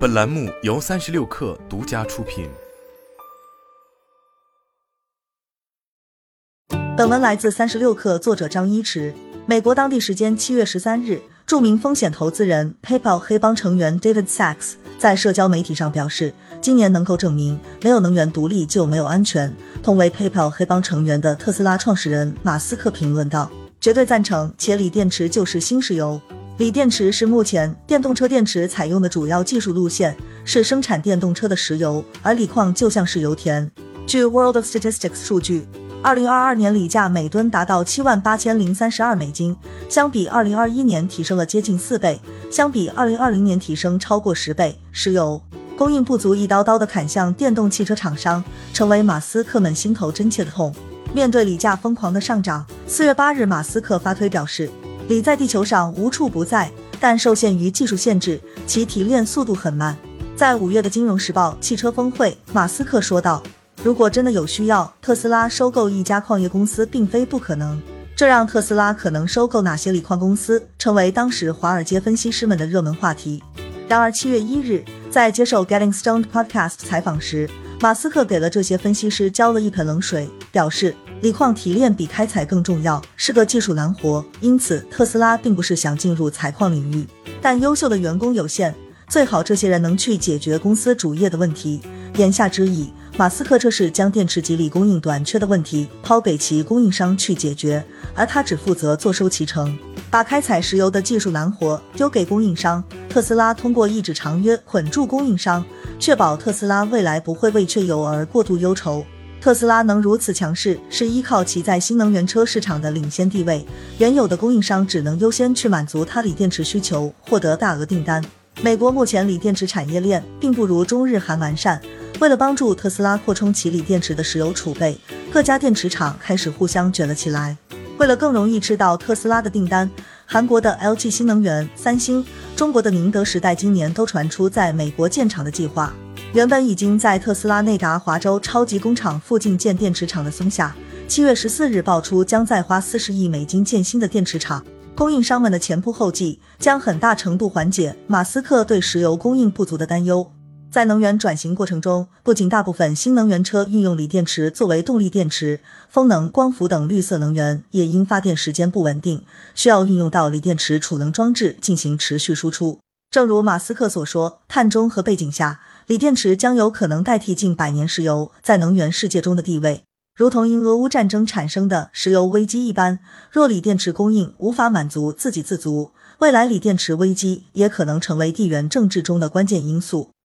本栏目由三十六氪独家出品。本文来自三十六氪，作者张一驰。美国当地时间七月十三日，著名风险投资人 PayPal 黑帮成员 David Sachs 在社交媒体上表示，今年能够证明没有能源独立就没有安全。同为 PayPal 黑帮成员的特斯拉创始人马斯克评论道：“绝对赞成，且锂电池就是新石油。”锂电池是目前电动车电池采用的主要技术路线，是生产电动车的石油，而锂矿就像是油田。据 World of Statistics 数据，二零二二年锂价每吨达到七万八千零三十二美金，相比二零二一年提升了接近四倍，相比二零二零年提升超过十倍。石油供应不足，一刀刀的砍向电动汽车厂商，成为马斯克们心头真切的痛。面对锂价疯狂的上涨，四月八日，马斯克发推表示。锂在地球上无处不在，但受限于技术限制，其提炼速度很慢。在五月的《金融时报》汽车峰会，马斯克说道：“如果真的有需要，特斯拉收购一家矿业公司并非不可能。”这让特斯拉可能收购哪些锂矿公司成为当时华尔街分析师们的热门话题。然而，七月一日在接受 Getting Stoned Podcast 采访时，马斯克给了这些分析师浇了一盆冷水，表示。锂矿提炼比开采更重要，是个技术难活，因此特斯拉并不是想进入采矿领域。但优秀的员工有限，最好这些人能去解决公司主业的问题。言下之意，马斯克这是将电池及锂供应短缺的问题抛给其供应商去解决，而他只负责坐收其成，把开采石油的技术难活丢给供应商。特斯拉通过一纸长约捆住供应商，确保特斯拉未来不会为缺油而过度忧愁。特斯拉能如此强势，是依靠其在新能源车市场的领先地位。原有的供应商只能优先去满足它锂电池需求，获得大额订单。美国目前锂电池产业链并不如中日韩完善。为了帮助特斯拉扩充其锂电池的石油储备，各家电池厂开始互相卷了起来。为了更容易吃到特斯拉的订单，韩国的 LG 新能源、三星、中国的宁德时代今年都传出在美国建厂的计划。原本已经在特斯拉内达华州超级工厂附近建电池厂的松下，七月十四日爆出将再花四十亿美金建新的电池厂。供应商们的前仆后继，将很大程度缓解马斯克对石油供应不足的担忧。在能源转型过程中，不仅大部分新能源车运用锂电池作为动力电池，风能、光伏等绿色能源也因发电时间不稳定，需要运用到锂电池储能装置进行持续输出。正如马斯克所说，碳中和背景下。锂电池将有可能代替近百年石油在能源世界中的地位，如同因俄乌战争产生的石油危机一般。若锂电池供应无法满足自给自足，未来锂电池危机也可能成为地缘政治中的关键因素。